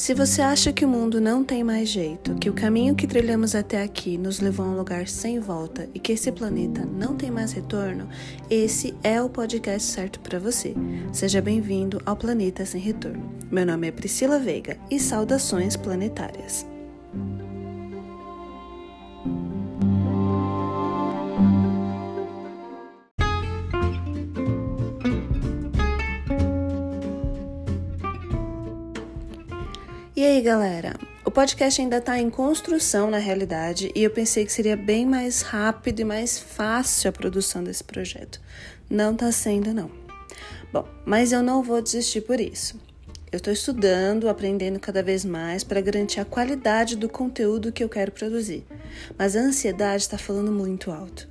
Se você acha que o mundo não tem mais jeito, que o caminho que trilhamos até aqui nos levou a um lugar sem volta e que esse planeta não tem mais retorno, esse é o podcast certo para você. Seja bem-vindo ao Planeta Sem Retorno. Meu nome é Priscila Veiga e saudações planetárias. E aí, galera? O podcast ainda está em construção na realidade e eu pensei que seria bem mais rápido e mais fácil a produção desse projeto. Não está sendo, não. Bom, mas eu não vou desistir por isso. Eu estou estudando, aprendendo cada vez mais para garantir a qualidade do conteúdo que eu quero produzir. Mas a ansiedade está falando muito alto.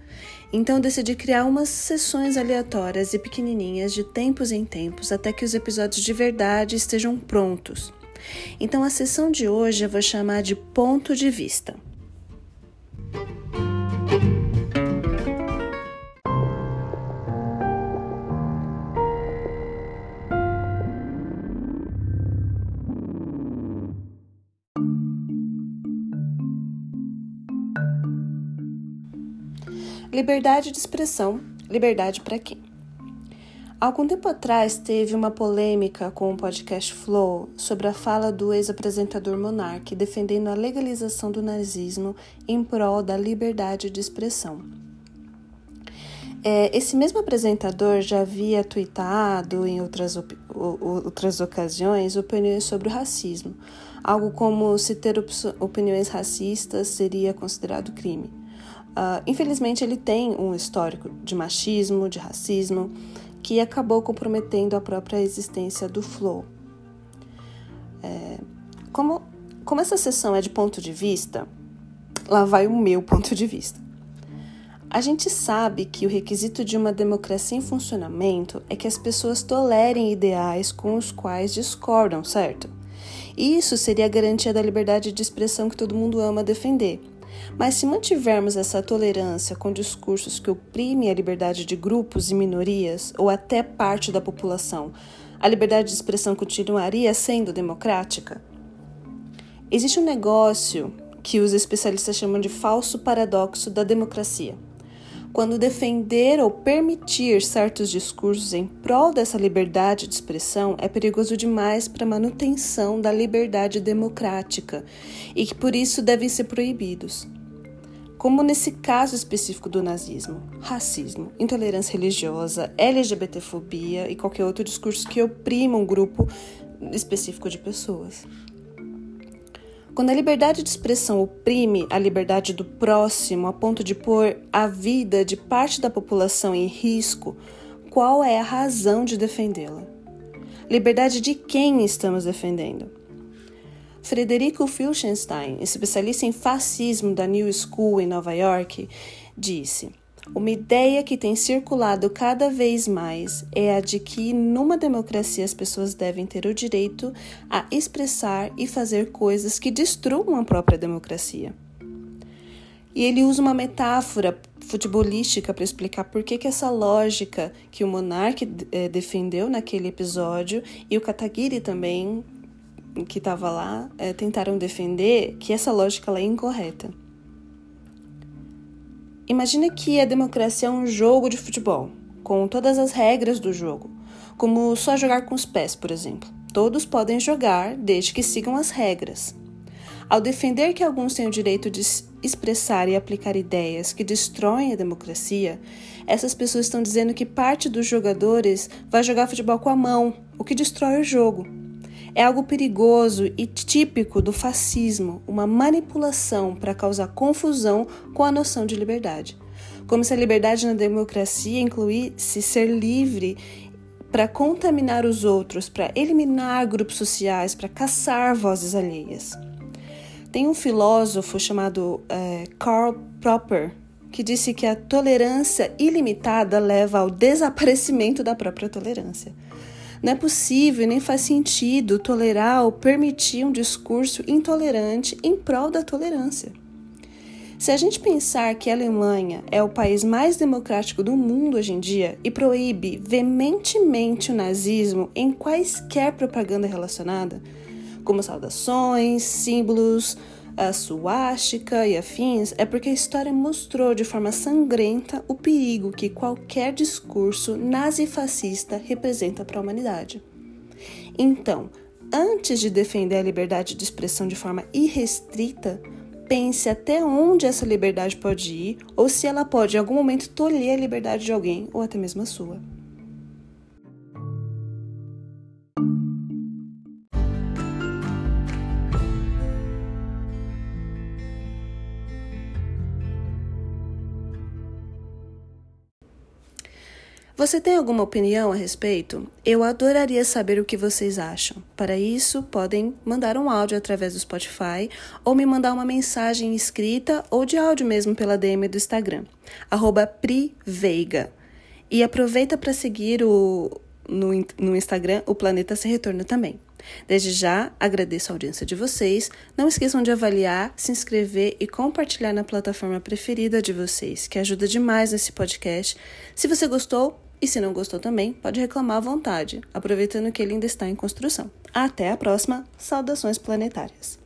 Então decidi criar umas sessões aleatórias e pequenininhas de tempos em tempos até que os episódios de verdade estejam prontos. Então, a sessão de hoje eu vou chamar de ponto de vista. Liberdade de expressão, liberdade para quem? Algum tempo atrás teve uma polêmica com o podcast Flow sobre a fala do ex-apresentador Monark defendendo a legalização do nazismo em prol da liberdade de expressão. É, esse mesmo apresentador já havia tweetado em outras, outras ocasiões opiniões sobre o racismo, algo como se ter opiniões racistas seria considerado crime. Uh, infelizmente, ele tem um histórico de machismo, de racismo que acabou comprometendo a própria existência do flow. É, como, como essa sessão é de ponto de vista, lá vai o meu ponto de vista. A gente sabe que o requisito de uma democracia em funcionamento é que as pessoas tolerem ideais com os quais discordam, certo? Isso seria a garantia da liberdade de expressão que todo mundo ama defender. Mas se mantivermos essa tolerância com discursos que oprimem a liberdade de grupos e minorias, ou até parte da população, a liberdade de expressão continuaria sendo democrática? Existe um negócio que os especialistas chamam de falso paradoxo da democracia. Quando defender ou permitir certos discursos em prol dessa liberdade de expressão é perigoso demais para a manutenção da liberdade democrática e que por isso devem ser proibidos. Como nesse caso específico do nazismo, racismo, intolerância religiosa, LGBTfobia e qualquer outro discurso que oprima um grupo específico de pessoas. Quando a liberdade de expressão oprime a liberdade do próximo a ponto de pôr a vida de parte da população em risco, qual é a razão de defendê-la? Liberdade de quem estamos defendendo? Frederico Filchenstein, especialista em fascismo da New School em Nova York, disse: uma ideia que tem circulado cada vez mais é a de que numa democracia as pessoas devem ter o direito a expressar e fazer coisas que destruam a própria democracia. E ele usa uma metáfora futebolística para explicar por que, que essa lógica que o monarca eh, defendeu naquele episódio e o Kataguiri também, que estava lá, eh, tentaram defender, que essa lógica é incorreta. Imagine que a democracia é um jogo de futebol, com todas as regras do jogo, como só jogar com os pés, por exemplo. Todos podem jogar desde que sigam as regras. Ao defender que alguns têm o direito de expressar e aplicar ideias que destroem a democracia, essas pessoas estão dizendo que parte dos jogadores vai jogar futebol com a mão, o que destrói o jogo. É algo perigoso e típico do fascismo, uma manipulação para causar confusão com a noção de liberdade. Como se a liberdade na democracia incluísse ser livre para contaminar os outros, para eliminar grupos sociais, para caçar vozes alheias. Tem um filósofo chamado é, Karl Popper que disse que a tolerância ilimitada leva ao desaparecimento da própria tolerância. Não é possível nem faz sentido tolerar ou permitir um discurso intolerante em prol da tolerância. Se a gente pensar que a Alemanha é o país mais democrático do mundo hoje em dia e proíbe veementemente o nazismo em quaisquer propaganda relacionada, como saudações, símbolos, a suástica e afins, é porque a história mostrou de forma sangrenta o perigo que qualquer discurso nazifascista representa para a humanidade. Então, antes de defender a liberdade de expressão de forma irrestrita, pense até onde essa liberdade pode ir ou se ela pode em algum momento tolher a liberdade de alguém ou até mesmo a sua. Você tem alguma opinião a respeito? Eu adoraria saber o que vocês acham. Para isso, podem mandar um áudio através do Spotify ou me mandar uma mensagem escrita ou de áudio mesmo pela DM do Instagram, priveiga. E aproveita para seguir o, no, no Instagram o Planeta Se Retorno também. Desde já, agradeço a audiência de vocês. Não esqueçam de avaliar, se inscrever e compartilhar na plataforma preferida de vocês, que ajuda demais nesse podcast. Se você gostou, e se não gostou também, pode reclamar à vontade, aproveitando que ele ainda está em construção. Até a próxima! Saudações planetárias!